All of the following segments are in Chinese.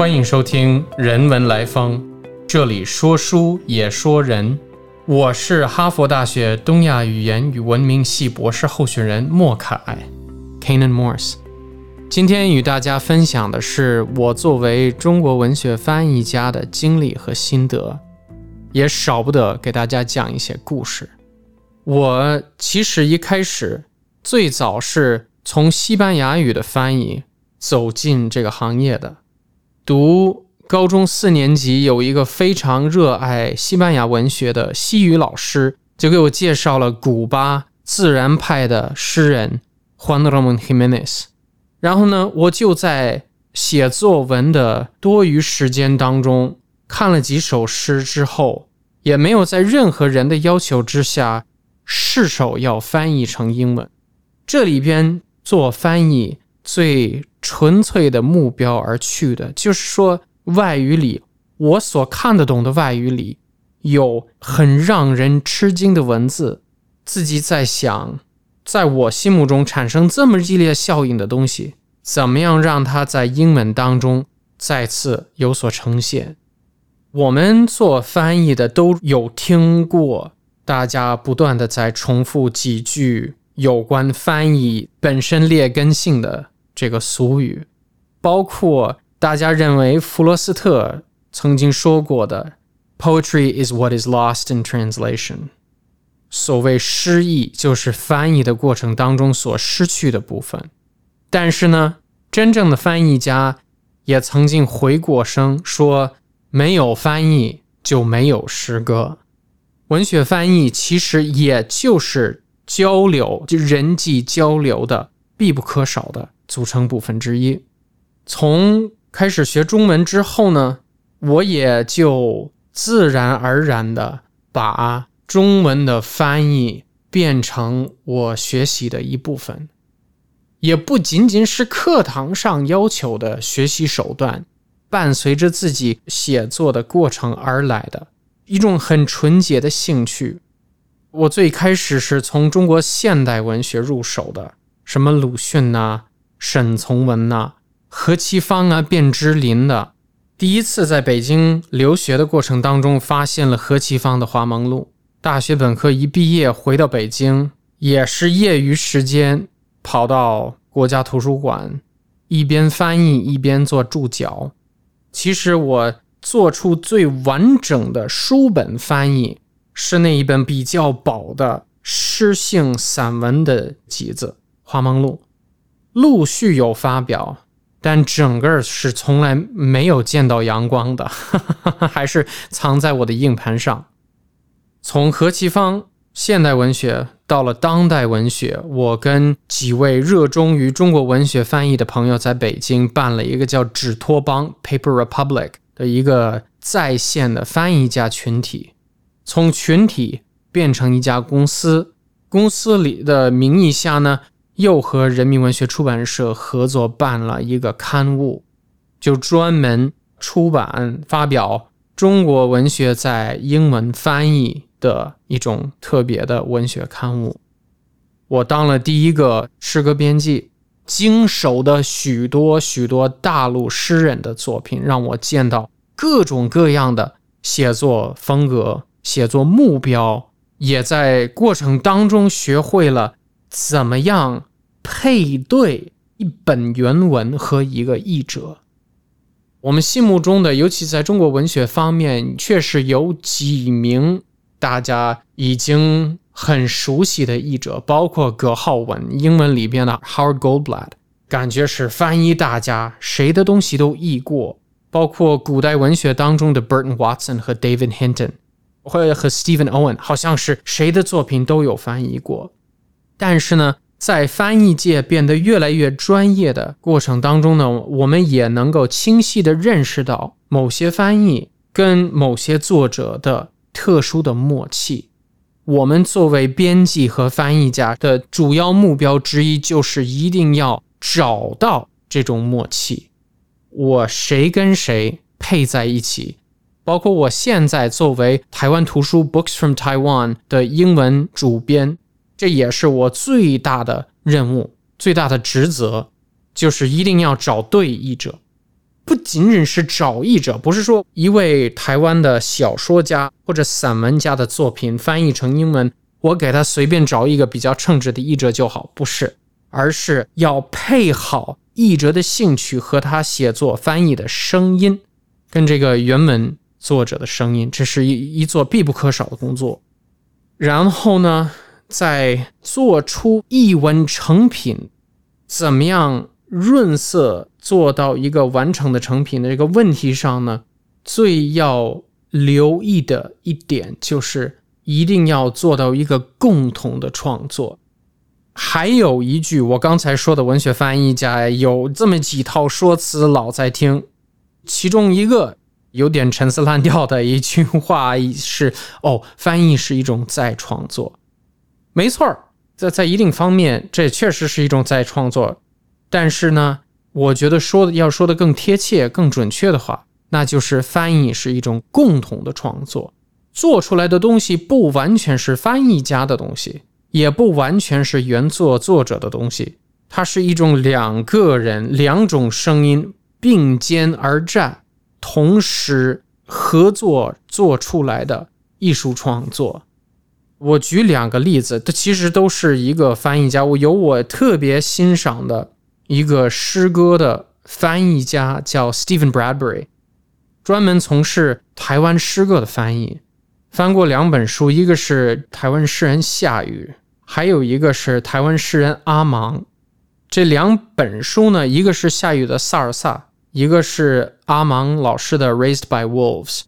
欢迎收听《人文来风》，这里说书也说人。我是哈佛大学东亚语言与文明系博士候选人莫凯 （Kanan Morse）。今天与大家分享的是我作为中国文学翻译家的经历和心得，也少不得给大家讲一些故事。我其实一开始最早是从西班牙语的翻译走进这个行业的。读高中四年级，有一个非常热爱西班牙文学的西语老师，就给我介绍了古巴自然派的诗人 Juan Ramón Jiménez。然后呢，我就在写作文的多余时间当中看了几首诗之后，也没有在任何人的要求之下试手要翻译成英文。这里边做翻译最。纯粹的目标而去的，就是说，外语里我所看得懂的外语里有很让人吃惊的文字，自己在想，在我心目中产生这么激烈效应的东西，怎么样让它在英文当中再次有所呈现？我们做翻译的都有听过，大家不断的在重复几句有关翻译本身劣根性的。这个俗语，包括大家认为弗罗斯特曾经说过的 “Poetry is what is lost in translation”。所谓诗意，就是翻译的过程当中所失去的部分。但是呢，真正的翻译家也曾经回过声说：“没有翻译就没有诗歌。”文学翻译其实也就是交流，就人际交流的必不可少的。组成部分之一。从开始学中文之后呢，我也就自然而然的把中文的翻译变成我学习的一部分，也不仅仅是课堂上要求的学习手段，伴随着自己写作的过程而来的一种很纯洁的兴趣。我最开始是从中国现代文学入手的，什么鲁迅呐。沈从文呐，何其芳啊，卞之琳的。第一次在北京留学的过程当中，发现了何其芳的《花梦录》。大学本科一毕业回到北京，也是业余时间跑到国家图书馆，一边翻译一边做注脚。其实我做出最完整的书本翻译，是那一本比较薄的诗性散文的集子《花梦录》。陆续有发表，但整个是从来没有见到阳光的，还是藏在我的硬盘上。从何其芳现代文学到了当代文学，我跟几位热衷于中国文学翻译的朋友在北京办了一个叫“纸托邦 ”（Paper Republic） 的一个在线的翻译家群体，从群体变成一家公司，公司里的名义下呢。又和人民文学出版社合作办了一个刊物，就专门出版发表中国文学在英文翻译的一种特别的文学刊物。我当了第一个诗歌编辑，经手的许多许多大陆诗人的作品，让我见到各种各样的写作风格、写作目标，也在过程当中学会了怎么样。配对一本原文和一个译者，我们心目中的，尤其在中国文学方面，确实有几名大家已经很熟悉的译者，包括葛浩文，英文里边的 Howard Goldblatt，感觉是翻译大家，谁的东西都译过，包括古代文学当中的 Burton Watson 和 David Hinton，或者和 Stephen Owen，好像是谁的作品都有翻译过，但是呢。在翻译界变得越来越专业的过程当中呢，我们也能够清晰地认识到某些翻译跟某些作者的特殊的默契。我们作为编辑和翻译家的主要目标之一，就是一定要找到这种默契。我谁跟谁配在一起，包括我现在作为台湾图书 Books from Taiwan 的英文主编。这也是我最大的任务，最大的职责，就是一定要找对译者。不仅仅是找译者，不是说一位台湾的小说家或者散文家的作品翻译成英文，我给他随便找一个比较称职的译者就好，不是，而是要配好译者的兴趣和他写作翻译的声音，跟这个原文作者的声音，这是一一做必不可少的工作。然后呢，在做出译文成品，怎么样？润色做到一个完成的成品的这个问题上呢，最要留意的一点就是一定要做到一个共同的创作。还有一句我刚才说的文学翻译家有这么几套说辞老在听，其中一个有点陈词滥调的一句话是：哦，翻译是一种再创作。没错儿，在在一定方面，这确实是一种再创作。但是呢，我觉得说的要说的更贴切、更准确的话，那就是翻译是一种共同的创作，做出来的东西不完全是翻译家的东西，也不完全是原作作者的东西，它是一种两个人、两种声音并肩而战，同时合作做出来的艺术创作。我举两个例子，这其实都是一个翻译家，我有我特别欣赏的。一个诗歌的翻译家叫 Stephen Bradbury，专门从事台湾诗歌的翻译，翻过两本书，一个是台湾诗人夏雨，还有一个是台湾诗人阿芒。这两本书呢，一个是夏雨的《萨尔萨》，一个是阿芒老师的《Raised by Wolves》，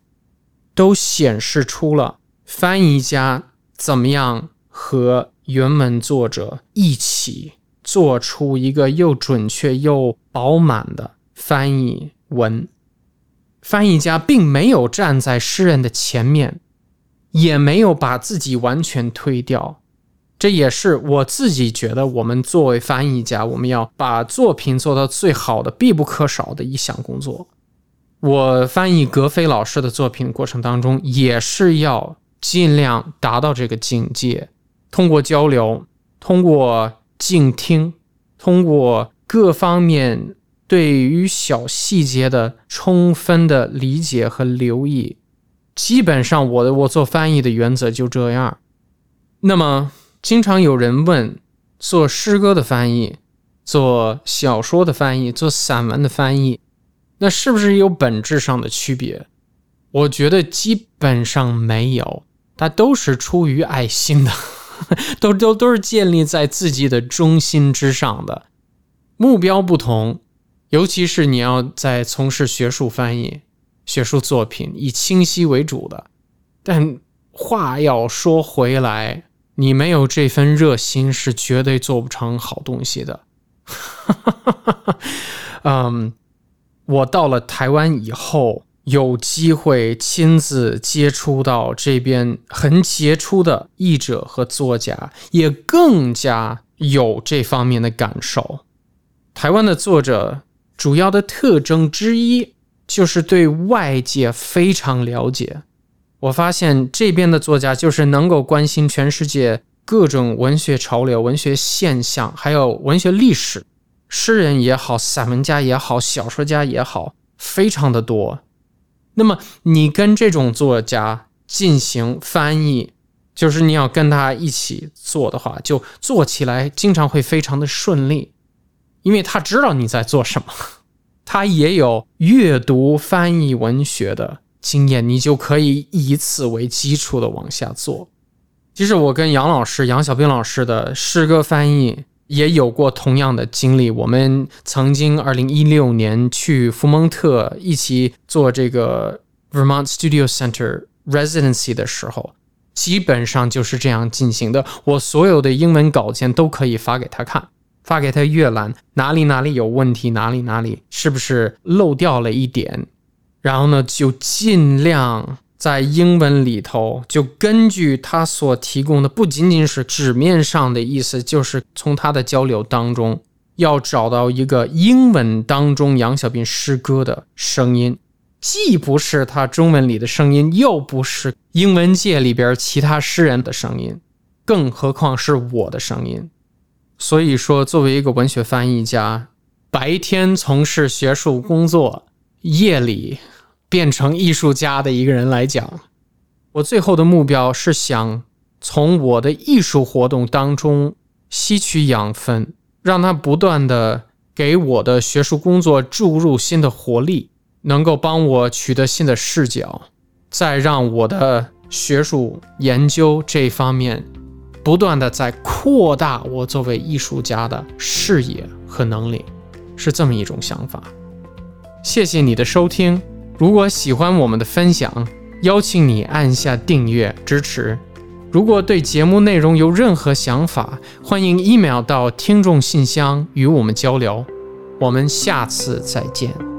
都显示出了翻译家怎么样和原文作者一起。做出一个又准确又饱满的翻译文，翻译家并没有站在诗人的前面，也没有把自己完全推掉。这也是我自己觉得，我们作为翻译家，我们要把作品做到最好的必不可少的一项工作。我翻译格非老师的作品过程当中，也是要尽量达到这个境界，通过交流，通过。静听，通过各方面对于小细节的充分的理解和留意，基本上我的我做翻译的原则就这样。那么，经常有人问，做诗歌的翻译、做小说的翻译、做散文的翻译，那是不是有本质上的区别？我觉得基本上没有，它都是出于爱心的。都都都是建立在自己的中心之上的，目标不同，尤其是你要在从事学术翻译、学术作品以清晰为主的。但话要说回来，你没有这份热心，是绝对做不成好东西的。嗯，我到了台湾以后。有机会亲自接触到这边很杰出的译者和作家，也更加有这方面的感受。台湾的作者主要的特征之一就是对外界非常了解。我发现这边的作家就是能够关心全世界各种文学潮流、文学现象，还有文学历史。诗人也好，散文家也好，小说家也好，非常的多。那么你跟这种作家进行翻译，就是你要跟他一起做的话，就做起来经常会非常的顺利，因为他知道你在做什么，他也有阅读翻译文学的经验，你就可以以此为基础的往下做。其实我跟杨老师、杨小兵老师的诗歌翻译。也有过同样的经历。我们曾经二零一六年去福蒙特一起做这个 Vermont Studio Center Residency 的时候，基本上就是这样进行的。我所有的英文稿件都可以发给他看，发给他阅览，哪里哪里有问题，哪里哪里是不是漏掉了一点，然后呢，就尽量。在英文里头，就根据他所提供的，不仅仅是纸面上的意思，就是从他的交流当中，要找到一个英文当中杨小斌诗歌的声音，既不是他中文里的声音，又不是英文界里边其他诗人的声音，更何况是我的声音。所以说，作为一个文学翻译家，白天从事学术工作。夜里变成艺术家的一个人来讲，我最后的目标是想从我的艺术活动当中吸取养分，让它不断的给我的学术工作注入新的活力，能够帮我取得新的视角，再让我的学术研究这方面不断的在扩大我作为艺术家的视野和能力，是这么一种想法。谢谢你的收听。如果喜欢我们的分享，邀请你按下订阅支持。如果对节目内容有任何想法，欢迎 email 到听众信箱与我们交流。我们下次再见。